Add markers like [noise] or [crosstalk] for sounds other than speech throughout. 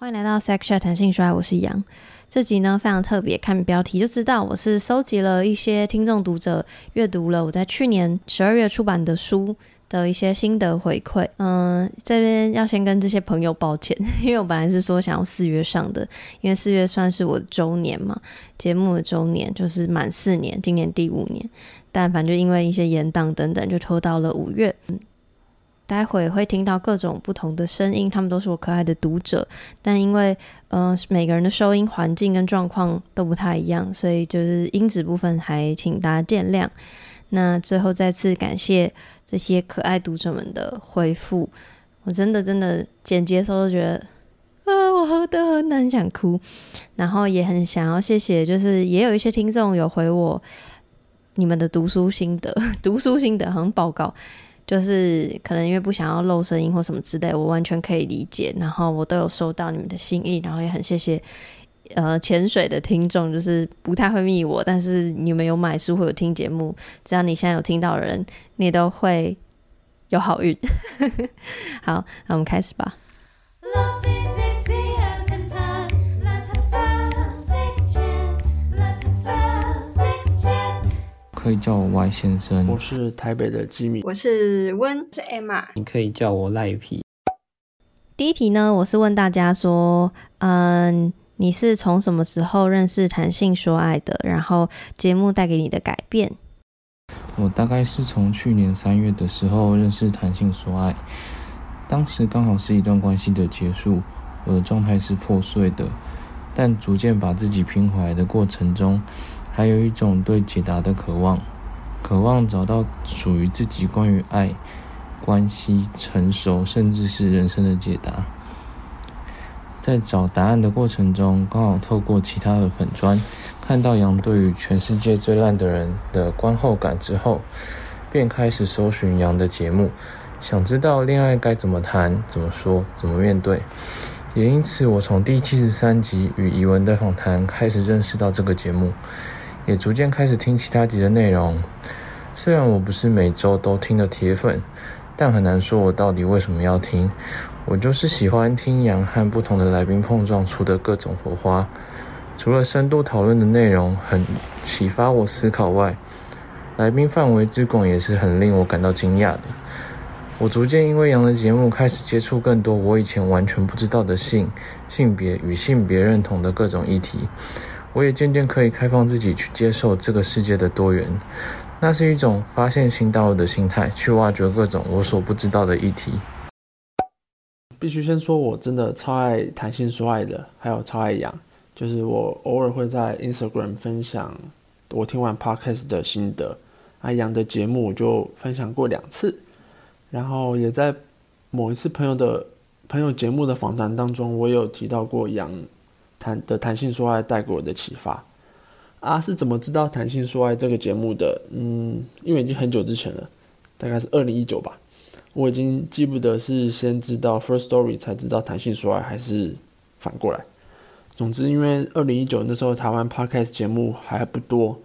欢迎来到 Sex Chat 弹性说，我是杨。这集呢非常特别，看标题就知道我是收集了一些听众读者阅读了我在去年十二月出版的书的一些心得回馈。嗯，这边要先跟这些朋友抱歉，[laughs] 因为我本来是说想要四月上的，因为四月算是我的周年嘛，节目的周年就是满四年，今年第五年，但反正就因为一些延档等等，就拖到了五月。待会会听到各种不同的声音，他们都是我可爱的读者，但因为呃每个人的收音环境跟状况都不太一样，所以就是音质部分还请大家见谅。那最后再次感谢这些可爱读者们的回复，我真的真的剪接的时候都觉得啊，我何德何能想哭，然后也很想要谢谢，就是也有一些听众有回我你们的读书心得，[laughs] 读书心得好像报告。就是可能因为不想要漏声音或什么之类，我完全可以理解。然后我都有收到你们的心意，然后也很谢谢呃潜水的听众，就是不太会密我，但是你们有买书或者听节目，只要你现在有听到的人，你都会有好运。[laughs] 好，那我们开始吧。可以叫我 Y 先生，我是台北的吉米，我是温，是 Emma，你可以叫我赖皮。第一题呢，我是问大家说，嗯，你是从什么时候认识谈性说爱的？然后节目带给你的改变？我大概是从去年三月的时候认识谈性说爱，当时刚好是一段关系的结束，我的状态是破碎的，但逐渐把自己拼回来的过程中。还有一种对解答的渴望，渴望找到属于自己关于爱、关系、成熟，甚至是人生的解答。在找答案的过程中，刚好透过其他的粉砖，看到杨对于全世界最烂的人的观后感之后，便开始搜寻杨的节目，想知道恋爱该怎么谈、怎么说、怎么面对。也因此，我从第七十三集与怡文的访谈开始认识到这个节目。也逐渐开始听其他集的内容，虽然我不是每周都听的铁粉，但很难说我到底为什么要听。我就是喜欢听杨和不同的来宾碰撞出的各种火花。除了深度讨论的内容很启发我思考外，来宾范围之广也是很令我感到惊讶的。我逐渐因为杨的节目开始接触更多我以前完全不知道的性、性别与性别认同的各种议题。我也渐渐可以开放自己去接受这个世界的多元，那是一种发现新道路的心态，去挖掘各种我所不知道的议题。必须先说，我真的超爱谈性说爱的，还有超爱杨，就是我偶尔会在 Instagram 分享我听完 Podcast 的心得。啊，杨的节目我就分享过两次，然后也在某一次朋友的朋友节目的访谈当中，我有提到过杨。谈的谈性说爱带给我的启发啊，是怎么知道谈性说爱这个节目的？嗯，因为已经很久之前了，大概是二零一九吧，我已经记不得是先知道 First Story 才知道谈性说爱，还是反过来。总之，因为二零一九那时候台湾 Podcast 节目还不多，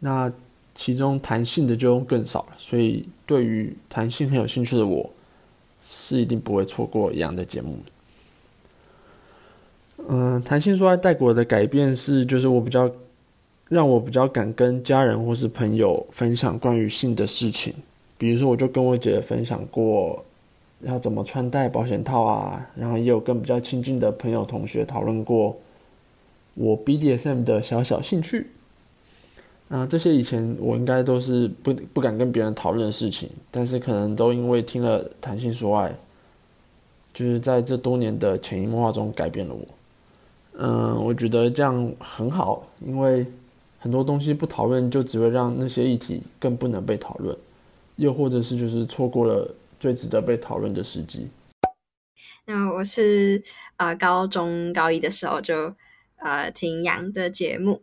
那其中谈性的就更少了，所以对于谈性很有兴趣的我，是一定不会错过一样的节目。嗯，谈性说爱带给我的改变是，就是我比较让我比较敢跟家人或是朋友分享关于性的事情。比如说，我就跟我姐分享过要怎么穿戴保险套啊，然后也有跟比较亲近的朋友同学讨论过我 BDSM 的小小兴趣。啊，这些以前我应该都是不不敢跟别人讨论的事情，但是可能都因为听了谈性说爱，就是在这多年的潜移默化中改变了我。嗯，我觉得这样很好，因为很多东西不讨论，就只会让那些议题更不能被讨论，又或者是就是错过了最值得被讨论的时机。那我是呃高中高一的时候就呃听杨的节目，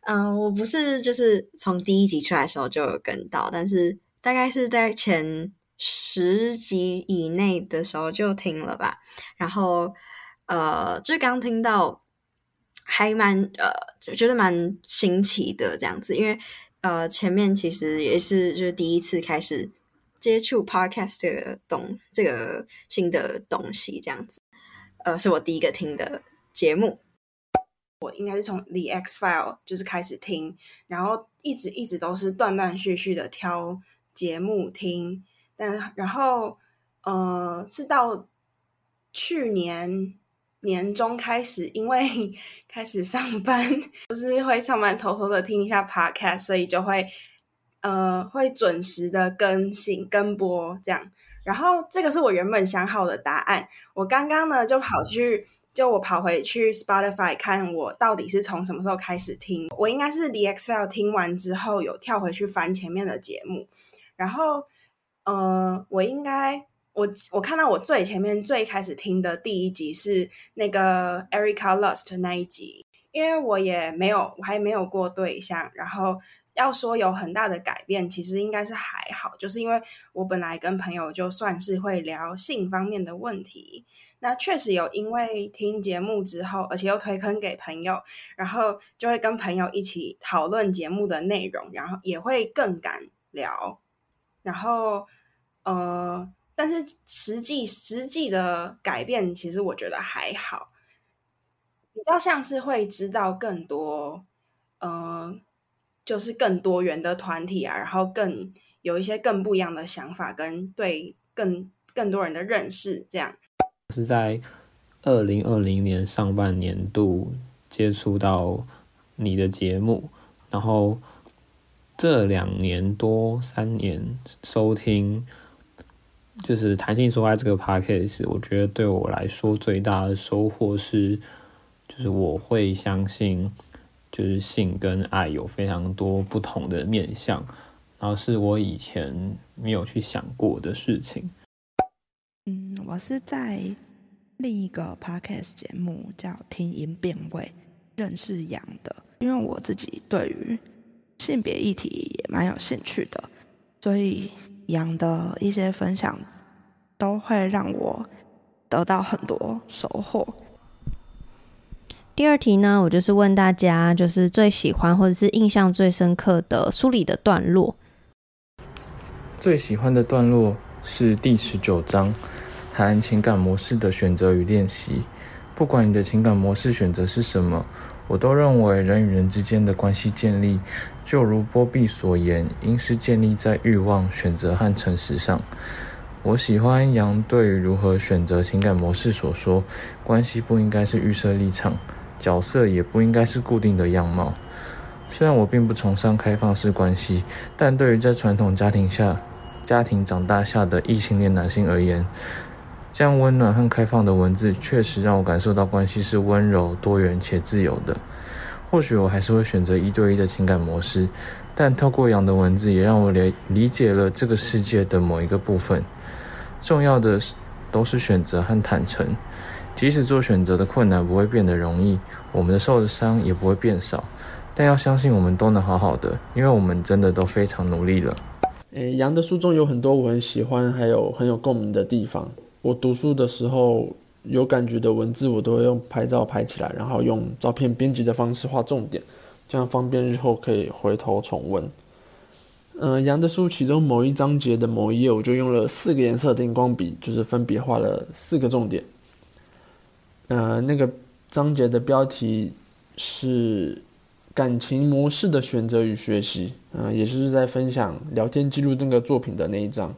嗯、我不是就是从第一集出来的时候就有跟到，但是大概是在前十集以内的时候就听了吧，然后呃就刚听到。还蛮呃，就觉得蛮新奇的这样子，因为呃，前面其实也是就是第一次开始接触 podcast 这个东这个新的东西这样子。呃，是我第一个听的节目。我应该是从 The X File 就是开始听，然后一直一直都是断断续续的挑节目听，但然后呃是到去年年中开始，因为 [laughs] 开始上班，就是会上班偷偷的听一下 Podcast，所以就会呃会准时的更新更播这样。然后这个是我原本想好的答案，我刚刚呢就跑去。就我跑回去 Spotify 看我到底是从什么时候开始听，我应该是 The X File 听完之后有跳回去翻前面的节目，然后呃，我应该我我看到我最前面最开始听的第一集是那个 Erica Lust 那一集，因为我也没有我还没有过对象，然后要说有很大的改变，其实应该是还好，就是因为我本来跟朋友就算是会聊性方面的问题。那确实有，因为听节目之后，而且又推坑给朋友，然后就会跟朋友一起讨论节目的内容，然后也会更敢聊。然后，呃，但是实际实际的改变，其实我觉得还好，比较像是会知道更多，嗯、就是更多元的团体啊，然后更有一些更不一样的想法，跟对更更多人的认识，这样。是在二零二零年上半年度接触到你的节目，然后这两年多三年收听，就是谈性说爱这个 podcast，我觉得对我来说最大的收获是，就是我会相信，就是性跟爱有非常多不同的面向，然后是我以前没有去想过的事情。嗯，我是在另一个 podcast 节目叫《听音辨位》认识杨的，因为我自己对于性别议题也蛮有兴趣的，所以杨的一些分享都会让我得到很多收获。第二题呢，我就是问大家，就是最喜欢或者是印象最深刻的书里的段落。最喜欢的段落是第十九章。谈情感模式的选择与练习，不管你的情感模式选择是什么，我都认为人与人之间的关系建立，就如波比所言，应是建立在欲望、选择和诚实上。我喜欢杨对于如何选择情感模式所说：关系不应该是预设立场，角色也不应该是固定的样貌。虽然我并不崇尚开放式关系，但对于在传统家庭下、家庭长大下的异性恋男性而言，这样温暖和开放的文字，确实让我感受到关系是温柔、多元且自由的。或许我还是会选择一对一的情感模式，但透过羊的文字，也让我理理解了这个世界的某一个部分。重要的都是选择和坦诚，即使做选择的困难不会变得容易，我们的受的伤也不会变少。但要相信，我们都能好好的，因为我们真的都非常努力了。诶，羊的书中有很多我很喜欢，还有很有共鸣的地方。我读书的时候有感觉的文字，我都会用拍照拍起来，然后用照片编辑的方式画重点，这样方便日后可以回头重温。嗯、杨的书其中某一章节的某一页，我就用了四个颜色的荧光笔，就是分别画了四个重点。呃，那个章节的标题是“感情模式的选择与学习”，嗯、也就是在分享聊天记录那个作品的那一章。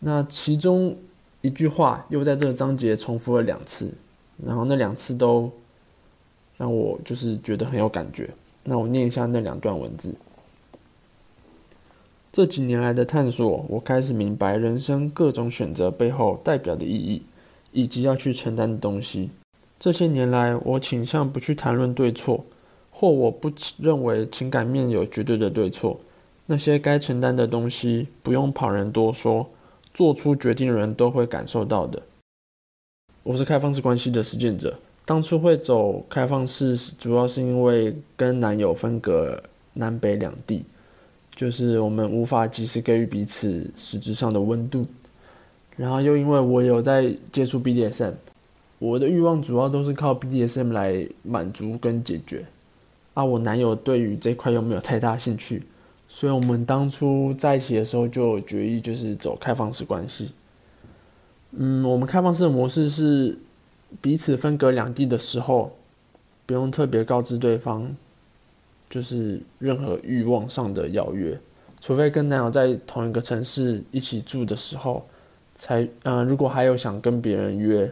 那其中。一句话又在这个章节重复了两次，然后那两次都让我就是觉得很有感觉。那我念一下那两段文字。这几年来的探索，我开始明白人生各种选择背后代表的意义，以及要去承担的东西。这些年来，我倾向不去谈论对错，或我不认为情感面有绝对的对错。那些该承担的东西，不用旁人多说。做出决定的人都会感受到的。我是开放式关系的实践者，当初会走开放式，主要是因为跟男友分隔南北两地，就是我们无法及时给予彼此实质上的温度。然后又因为我有在接触 BDSM，我的欲望主要都是靠 BDSM 来满足跟解决。啊，我男友对于这块又没有太大兴趣。所以我们当初在一起的时候就决议，就是走开放式关系。嗯，我们开放式的模式是，彼此分隔两地的时候，不用特别告知对方，就是任何欲望上的邀约，除非跟男友在同一个城市一起住的时候，才嗯、如果还有想跟别人约，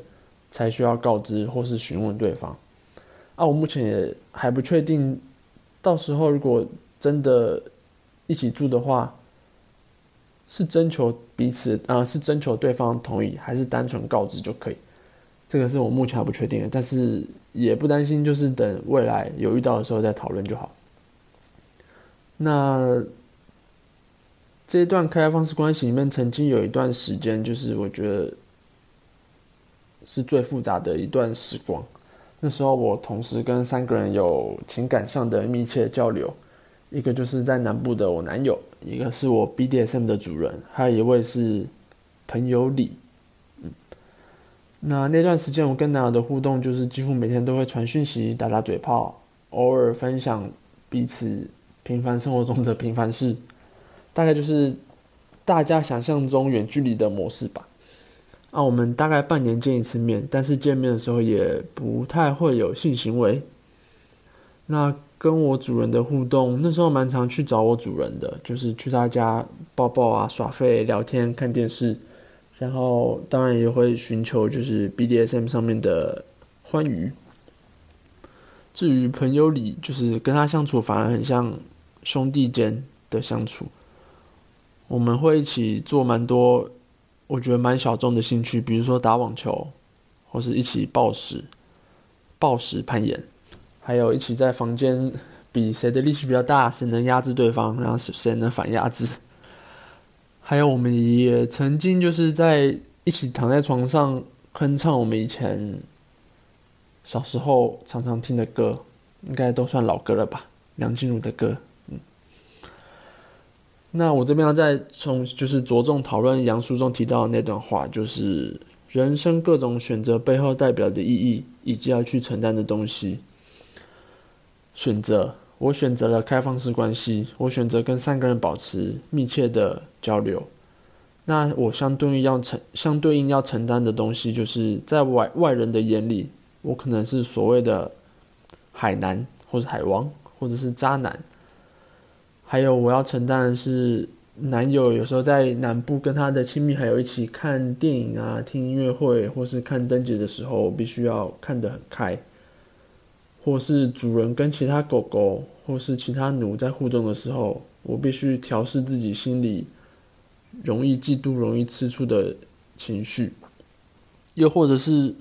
才需要告知或是询问对方。啊，我目前也还不确定，到时候如果真的一起住的话，是征求彼此啊、是征求对方同意，还是单纯告知就可以？这个是我目前还不确定的，但是也不担心，就是等未来有遇到的时候再讨论就好。那这一段开放式关系里面，曾经有一段时间，就是我觉得是最复杂的一段时光。那时候我同时跟三个人有情感上的密切交流，一个就是在南部的我男友，一个是我 BDSM 的主人，还有一位是朋友李。嗯，那那段时间我跟男友的互动就是几乎每天都会传讯息、打打嘴炮，偶尔分享彼此平凡生活中的平凡事，大概就是大家想象中远距离的模式吧。啊，我们大概半年见一次面，但是见面的时候也不太会有性行为。那跟我主人的互动，那时候蛮常去找我主人的，就是去他家抱抱啊、耍废、聊天、看电视，然后当然也会寻求就是 BDSM 上面的欢愉。至于朋友里，就是跟他相处反而很像兄弟间的相处，我们会一起做蛮多。我觉得蛮小众的兴趣，比如说打网球，或是一起暴食、暴食攀岩，还有一起在房间比谁的力气比较大，谁能压制对方，然后谁能反压制。还有，我们也曾经就是在一起躺在床上哼唱我们以前小时候常常听的歌，应该都算老歌了吧？梁静茹的歌。那我这边要再从就是着重讨论杨书中提到的那段话，就是人生各种选择背后代表的意义，以及要去承担的东西。选择，我选择了开放式关系，我选择跟三个人保持密切的交流。那我相对应要承相对应要承担的东西，就是在外外人的眼里，我可能是所谓的海男，或者海王，或者是渣男。还有我要承担的是，男友有时候在南部跟他的亲密好友一起看电影啊、听音乐会，或是看灯节的时候，我必须要看得很开；或是主人跟其他狗狗或是其他奴在互动的时候，我必须调试自己心里容易嫉妒、容易吃醋的情绪；又或者是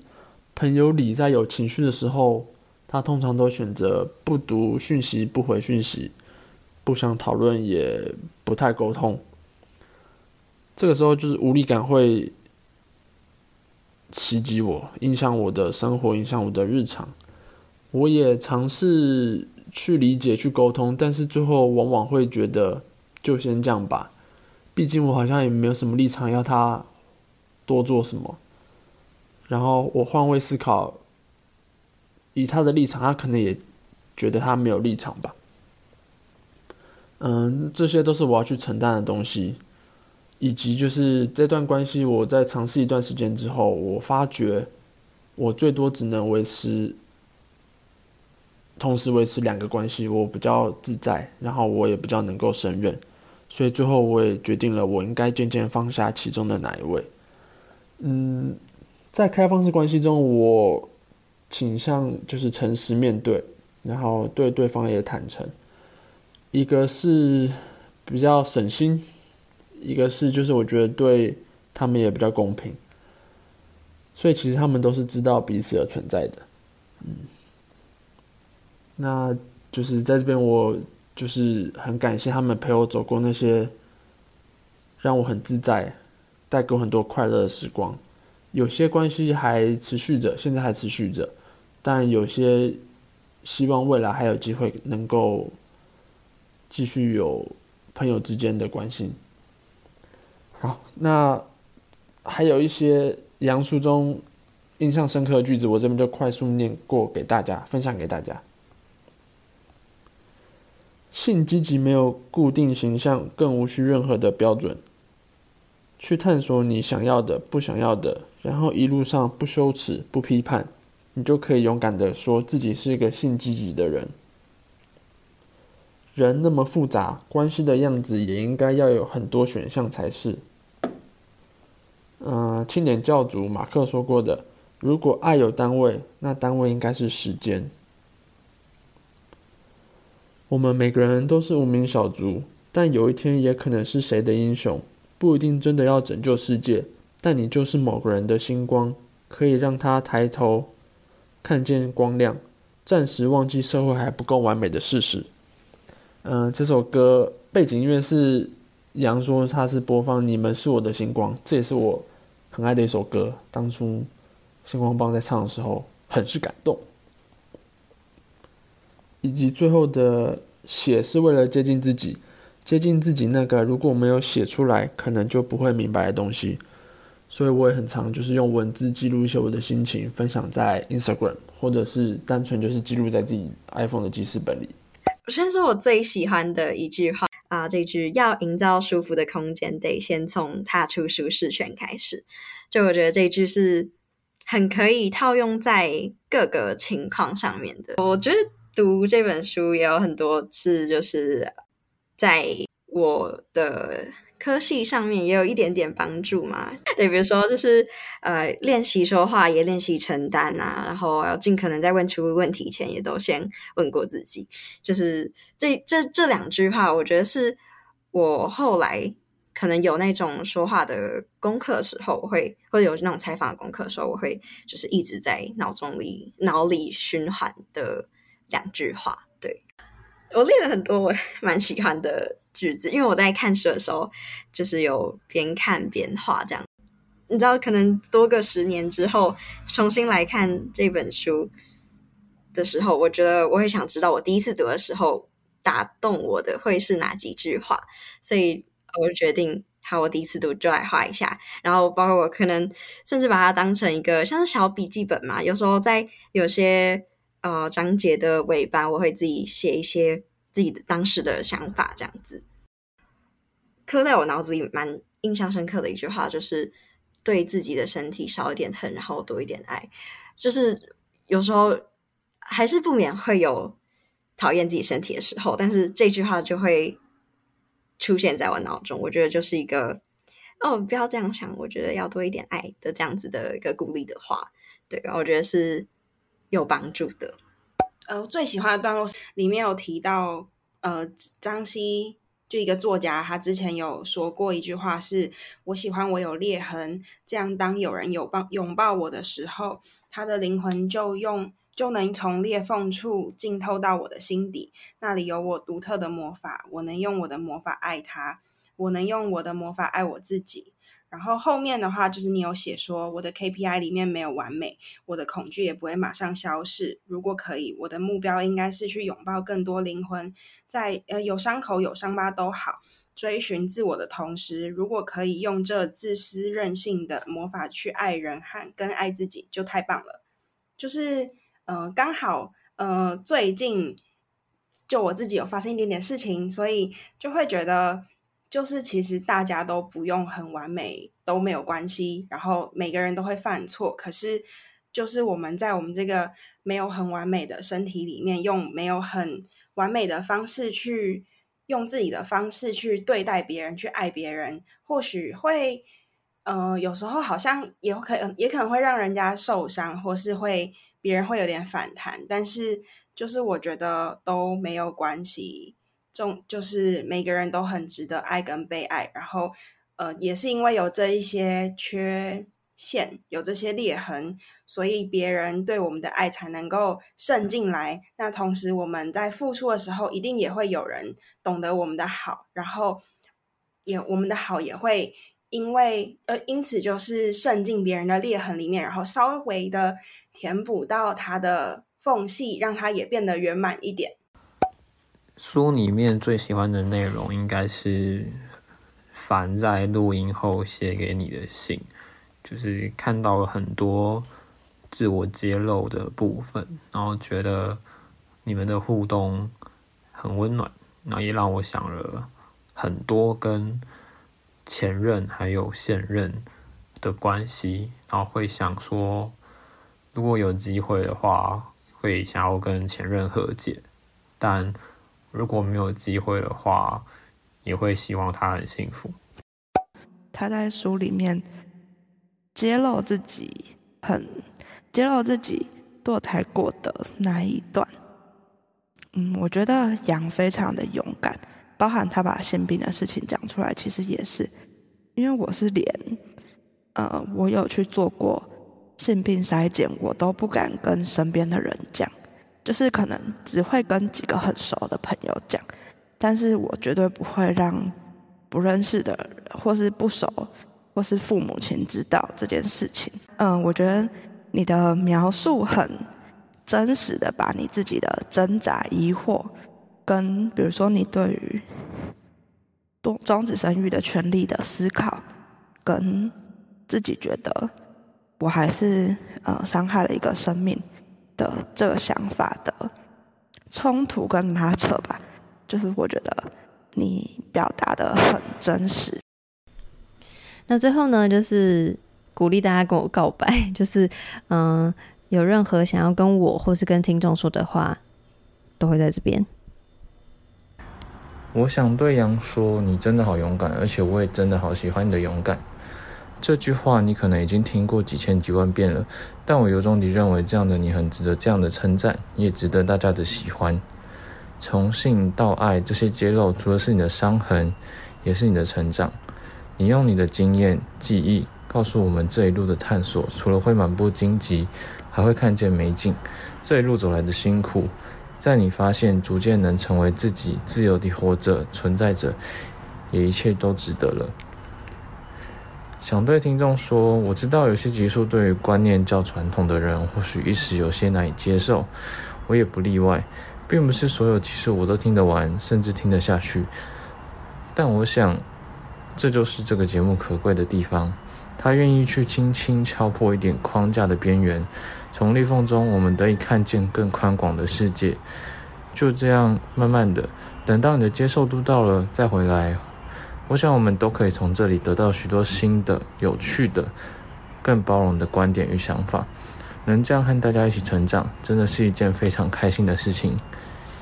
朋友里在有情绪的时候，他通常都选择不读讯息、不回讯息。不想讨论，也不太沟通。这个时候，就是无力感会袭击我，影响我的生活，影响我的日常。我也尝试去理解、去沟通，但是最后往往会觉得，就先这样吧。毕竟我好像也没有什么立场要他多做什么。然后我换位思考，以他的立场，他可能也觉得他没有立场吧。嗯，这些都是我要去承担的东西，以及就是这段关系，我在尝试一段时间之后，我发觉我最多只能维持，同时维持两个关系，我比较自在，然后我也比较能够胜任，所以最后我也决定了，我应该渐渐放下其中的哪一位。嗯，在开放式关系中，我倾向就是诚实面对，然后对对方也坦诚。一个是比较省心，一个是就是我觉得对他们也比较公平，所以其实他们都是知道彼此的存在的，嗯，那就是在这边我就是很感谢他们陪我走过那些让我很自在、带给我很多快乐的时光，有些关系还持续着，现在还持续着，但有些希望未来还有机会能够。继续有朋友之间的关系。好，那还有一些杨书中印象深刻的句子，我这边就快速念过给大家，分享给大家。性积极没有固定形象，更无需任何的标准，去探索你想要的、不想要的，然后一路上不羞耻、不批判，你就可以勇敢的说自己是一个性积极的人。人那么复杂，关系的样子也应该要有很多选项才是。嗯、青年教主马克说过的，如果爱有单位，那单位应该是时间。我们每个人都是无名小卒，但有一天也可能是谁的英雄，不一定真的要拯救世界，但你就是某个人的星光，可以让他抬头看见光亮，暂时忘记社会还不够完美的事实。嗯、这首歌背景音乐是杨说他是播放《你们是我的星光》，这也是我很爱的一首歌。当初星光帮在唱的时候，很是感动。以及最后的写是为了接近自己，接近自己那个如果没有写出来，可能就不会明白的东西。所以我也很常就是用文字记录一些我的心情，分享在 Instagram，或者是单纯就是记录在自己 iPhone 的记事本里。我先说我最喜欢的一句话啊，这句要营造舒服的空间，得先从踏出舒适圈开始。就我觉得这句是很可以套用在各个情况上面的。我觉得读这本书也有很多次，就是在我的。科系上面也有一点点帮助嘛，对，[laughs] 比如说就是呃练习说话，也练习承担啊，然后要尽可能在问出问题前，也都先问过自己。就是这这这两句话，我觉得是我后来可能有那种说话的功课时候，我会或者有那种采访的功课的时候，我会就是一直在脑中里脑里循环的两句话。对，我列了很多我蛮喜欢的。句子，因为我在看书的时候，就是有边看边画这样。你知道，可能多个十年之后重新来看这本书的时候，我觉得我会想知道我第一次读的时候打动我的会是哪几句话，[laughs] 所以我就决定，好，我第一次读就来画一下。然后，包括我可能甚至把它当成一个像是小笔记本嘛，有时候在有些呃章节的尾巴，我会自己写一些。自己的当时的想法，这样子刻在我脑子里蛮印象深刻的一句话，就是对自己的身体少一点恨，然后多一点爱。就是有时候还是不免会有讨厌自己身体的时候，但是这句话就会出现在我脑中。我觉得就是一个哦，不要这样想，我觉得要多一点爱的这样子的一个鼓励的话。对，我觉得是有帮助的。呃，最喜欢的段落里面有提到，呃，张希就一个作家，他之前有说过一句话是，我喜欢我有裂痕，这样当有人拥抱拥抱我的时候，他的灵魂就用就能从裂缝处浸透到我的心底，那里有我独特的魔法，我能用我的魔法爱他，我能用我的魔法爱我自己。然后后面的话就是你有写说，我的 KPI 里面没有完美，我的恐惧也不会马上消逝。如果可以，我的目标应该是去拥抱更多灵魂，在呃有伤口有伤疤都好，追寻自我的同时，如果可以用这自私任性的魔法去爱人和跟爱自己，就太棒了。就是呃刚好呃最近就我自己有发生一点点事情，所以就会觉得。就是其实大家都不用很完美，都没有关系。然后每个人都会犯错，可是就是我们在我们这个没有很完美的身体里面，用没有很完美的方式去用自己的方式去对待别人，去爱别人，或许会呃有时候好像也可也可能会让人家受伤，或是会别人会有点反弹。但是就是我觉得都没有关系。重就是每个人都很值得爱跟被爱，然后呃，也是因为有这一些缺陷，有这些裂痕，所以别人对我们的爱才能够渗进来。那同时我们在付出的时候，一定也会有人懂得我们的好，然后也我们的好也会因为呃，因此就是渗进别人的裂痕里面，然后稍微的填补到它的缝隙，让它也变得圆满一点。书里面最喜欢的内容应该是凡在录音后写给你的信，就是看到了很多自我揭露的部分，然后觉得你们的互动很温暖，然后也让我想了很多跟前任还有现任的关系，然后会想说，如果有机会的话，会想要跟前任和解，但如果没有机会的话，也会希望他很幸福。他在书里面揭露自己很揭露自己堕胎过的那一段，嗯，我觉得杨非常的勇敢，包含他把性病的事情讲出来，其实也是因为我是连。呃，我有去做过性病筛检，我都不敢跟身边的人讲，就是可能只会跟几个很熟的朋友讲，但是我绝对不会让不认识的人或是不熟或是父母亲知道这件事情。嗯、我觉得你的描述很真实的把你自己的挣扎、疑惑，跟比如说你对于多终止生育的权利的思考，跟自己觉得我还是呃伤害了一个生命的这个想法的冲突跟拉扯吧，就是我觉得你表达的很真实。那最后呢，就是鼓励大家跟我告白，[laughs] 就是嗯、呃，有任何想要跟我或是跟听众说的话，都会在这边。我想对杨说，你真的好勇敢，而且我也真的好喜欢你的勇敢。这句话你可能已经听过几千几万遍了，但我由衷地认为这样的你很值得这样的称赞，你也值得大家的喜欢。从性到爱这些揭露，除了是你的伤痕，也是你的成长。你用你的经验、记忆告诉我们这一路的探索，除了会满布荆棘，还会看见美景。这一路走来的辛苦，在你发现逐渐能成为自己，自由地活着、存在着，也一切都值得了。想对听众说，我知道有些集数对于观念较传统的人，或许一时有些难以接受，我也不例外，并不是所有集数我都听得完，甚至听得下去。但我想，这就是这个节目可贵的地方，它愿意去轻轻敲破一点框架的边缘，从裂缝中，我们得以看见更宽广的世界。就这样，慢慢的，等到你的接受度到了，再回来。我想，我们都可以从这里得到许多新的、有趣的、更包容的观点与想法。能这样和大家一起成长，真的是一件非常开心的事情。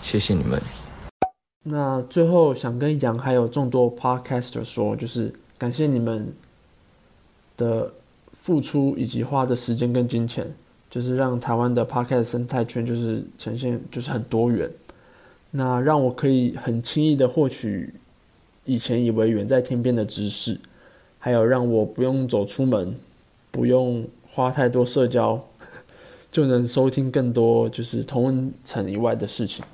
谢谢你们。那最后想跟杨还有众多 Podcaster 说，就是感谢你们的付出以及花的时间跟金钱，就是让台湾的 Podcast 生态圈就是呈现就是很多元。那让我可以很轻易的获取。以前以为远在天边的知识，还有让我不用走出门，不用花太多社交，[laughs] 就能收听更多就是同温层以外的事情，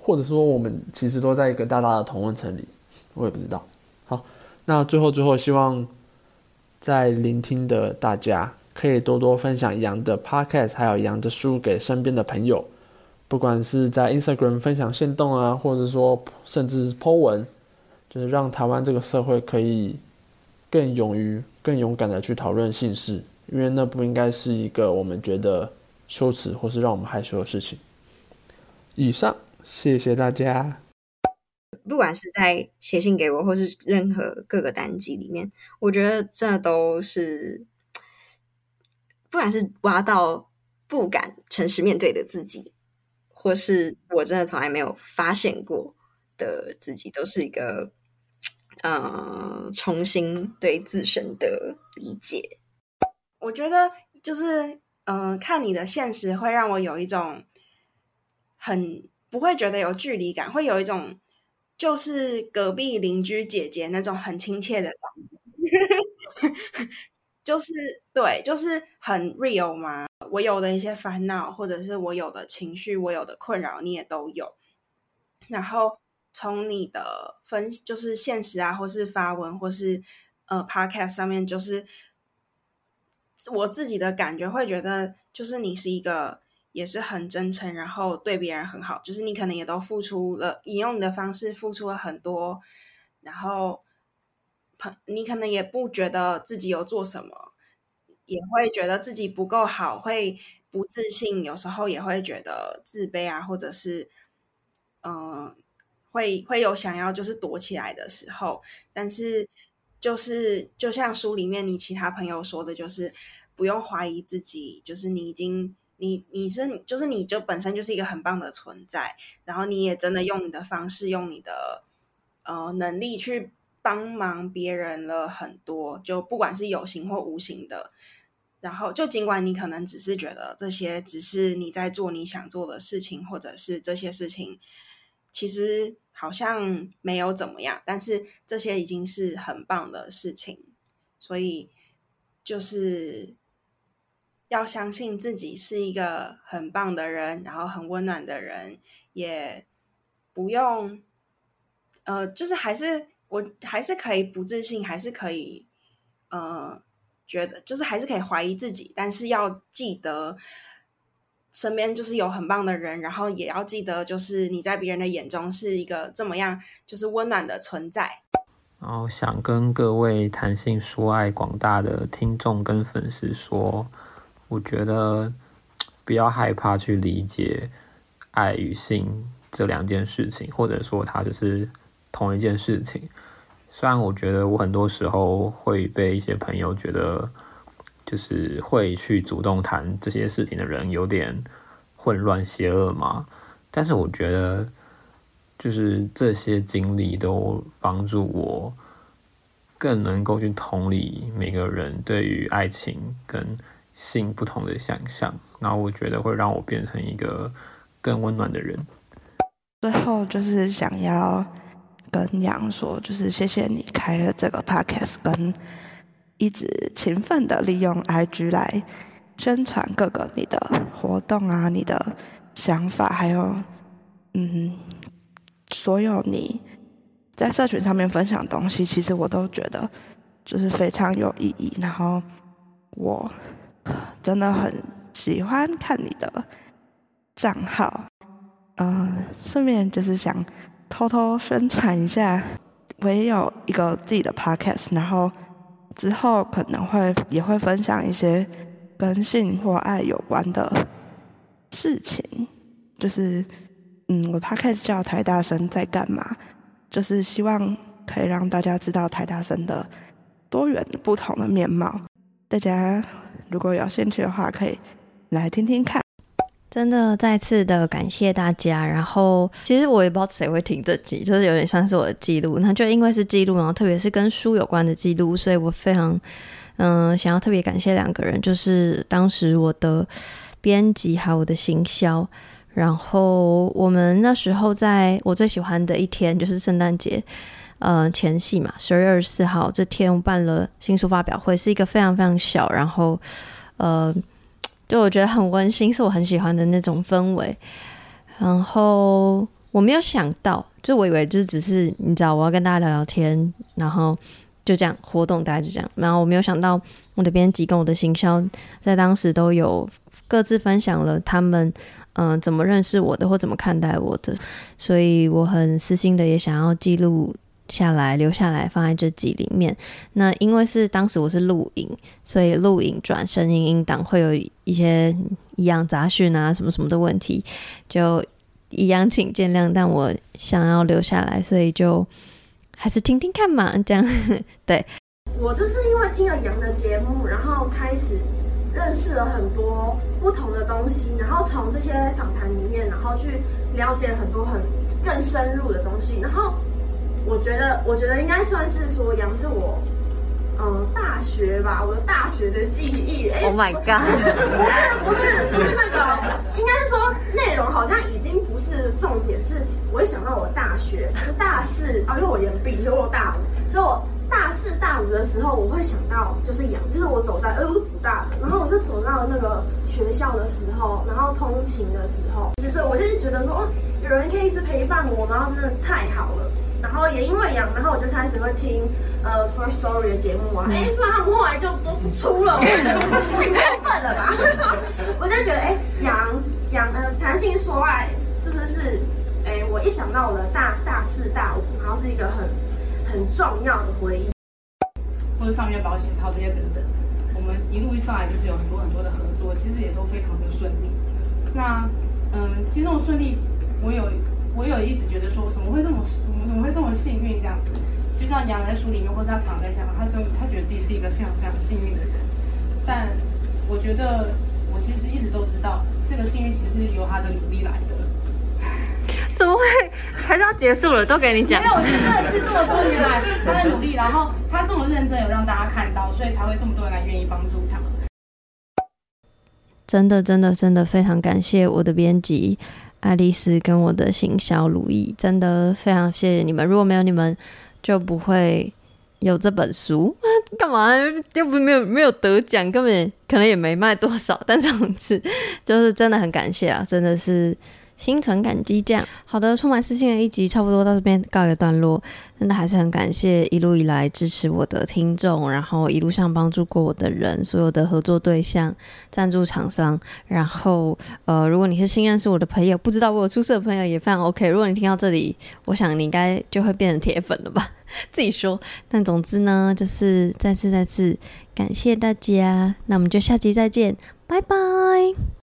或者说我们其实都在一个大大的同温层里，我也不知道。好，那最后最后希望在聆听的大家可以多多分享杨的 podcast，还有杨的书给身边的朋友，不管是在 Instagram 分享限动啊，或者说甚至 po 文。就是让台湾这个社会可以更勇于、更勇敢的去讨论性事，因为那不应该是一个我们觉得羞耻或是让我们害羞的事情。以上，谢谢大家。不管是在写信给我，或是任何各个单集里面，我觉得这都是，不管是挖到不敢诚实面对的自己，或是我真的从来没有发现过的自己，都是一个。呃，重新对自身的理解，我觉得就是，嗯、呃，看你的现实会让我有一种很不会觉得有距离感，会有一种就是隔壁邻居姐姐那种很亲切的感觉，[laughs] 就是对，就是很 real 嘛。我有的一些烦恼，或者是我有的情绪，我有的困扰，你也都有，然后。从你的分就是现实啊，或是发文，或是呃 podcast 上面，就是我自己的感觉会觉得，就是你是一个也是很真诚，然后对别人很好，就是你可能也都付出了，你用你的方式付出了很多，然后朋你可能也不觉得自己有做什么，也会觉得自己不够好，会不自信，有时候也会觉得自卑啊，或者是嗯。会会有想要就是躲起来的时候，但是就是就像书里面你其他朋友说的，就是不用怀疑自己，就是你已经你你是就是你就本身就是一个很棒的存在，然后你也真的用你的方式，用你的呃能力去帮忙别人了很多，就不管是有形或无形的。然后，就尽管你可能只是觉得这些只是你在做你想做的事情，或者是这些事情其实好像没有怎么样，但是这些已经是很棒的事情。所以，就是要相信自己是一个很棒的人，然后很温暖的人，也不用，呃，就是还是我还是可以不自信，还是可以，呃。觉得就是还是可以怀疑自己，但是要记得身边就是有很棒的人，然后也要记得就是你在别人的眼中是一个这么样就是温暖的存在。然后想跟各位谈性说爱广大的听众跟粉丝说，我觉得不要害怕去理解爱与性这两件事情，或者说它就是同一件事情。虽然我觉得我很多时候会被一些朋友觉得，就是会去主动谈这些事情的人有点混乱邪恶嘛，但是我觉得，就是这些经历都帮助我更能够去同理每个人对于爱情跟性不同的想象，然后我觉得会让我变成一个更温暖的人。最后就是想要。跟杨说，就是谢谢你开了这个 podcast，跟一直勤奋的利用 IG 来宣传各个你的活动啊，你的想法，还有嗯，所有你在社群上面分享东西，其实我都觉得就是非常有意义。然后我真的很喜欢看你的账号，嗯，顺便就是想。偷偷宣传一下，我也有一个自己的 podcast，然后之后可能会也会分享一些跟性或爱有关的事情。就是，嗯，我 podcast 叫台大生在干嘛，就是希望可以让大家知道台大生的多元不同的面貌。大家如果有兴趣的话，可以来听听看。真的再次的感谢大家，然后其实我也不知道谁会听这集，就是有点像是我的记录。那就因为是记录，然后特别是跟书有关的记录，所以我非常 [laughs] 嗯、想要特别感谢两个人，就是当时我的编辑还有我的行销。然后我们那时候在我最喜欢的一天，就是圣诞节呃前夕嘛，十二月二十四号这天，我办了新书发表会，是一个非常非常小，然后呃。就我觉得很温馨，是我很喜欢的那种氛围。然后我没有想到，就我以为就是只是你知道，我要跟大家聊聊天，然后就这样活动，大家就这样。然后我没有想到，我的编辑跟我的行销在当时都有各自分享了他们嗯、怎么认识我的，或怎么看待我的，所以我很私心的也想要记录。下来留下来放在这集里面。那因为是当时我是录影，所以录影转声音音档会有一些一样杂讯啊什么什么的问题，就一样请见谅。但我想要留下来，所以就还是听听看嘛，这样 [laughs] 对。我就是因为听了杨的节目，然后开始认识了很多不同的东西，然后从这些访谈里面，然后去了解很多很更深入的东西，然后。我觉得，我觉得应该算是说，羊是我，嗯，大学吧，我的大学的记忆。哎，Oh my God！不是，不是，不是，那个，应该是说内容好像已经不是重点，是我一想到我大学，就大四啊，因为我延毕，就我大五，所以我大四大五的时候，我会想到就是羊，就是我走在，呃，我是辅大的，然后我就走到那个学校的时候，然后通勤的时候，就是我就是觉得说，哦，有人可以一直陪伴我，然后真的太好了。然后也因为杨，然后我就开始会听呃 First Story 的节目啊。哎，虽然他们后来就播不出了，我觉得 [laughs] 太过分了吧？[laughs] 我就觉得哎，杨杨呃谈性说爱，就是是哎，我一想到我的大大四大五，然后是一个很很重要的回忆，或者上面保险套这些等等，我们一路一上来就是有很多很多的合作，其实也都非常的顺利。那嗯，其实这种顺利，我有。我有一直觉得说，我怎么会这么，怎么会这么幸运这样子？就像杨在书里面，或是他常在讲，他就他觉得自己是一个非常非常幸运的人。但我觉得我其实一直都知道，这个幸运其实是由他的努力来的。怎么会？还是要结束了，都给你讲。没有，我觉得真的是这么多年来他的努力，然后他这么认真，有让大家看到，所以才会这么多人来愿意帮助他。真的，真的，真的非常感谢我的编辑爱丽丝跟我的行销如意，真的非常谢谢你们。如果没有你们，就不会有这本书。[laughs] 干嘛？又不没有没有得奖，根本可能也没卖多少。但总之，就是真的很感谢啊，真的是。心存感激，这样好的，充满私信的一集差不多到这边告一个段落。真的还是很感谢一路以来支持我的听众，然后一路上帮助过我的人，所有的合作对象、赞助厂商，然后呃，如果你是新认识我的朋友，不知道我有出色的朋友也非常 OK。如果你听到这里，我想你应该就会变成铁粉了吧？自己说。但总之呢，就是再次再次感谢大家，那我们就下集再见，拜拜。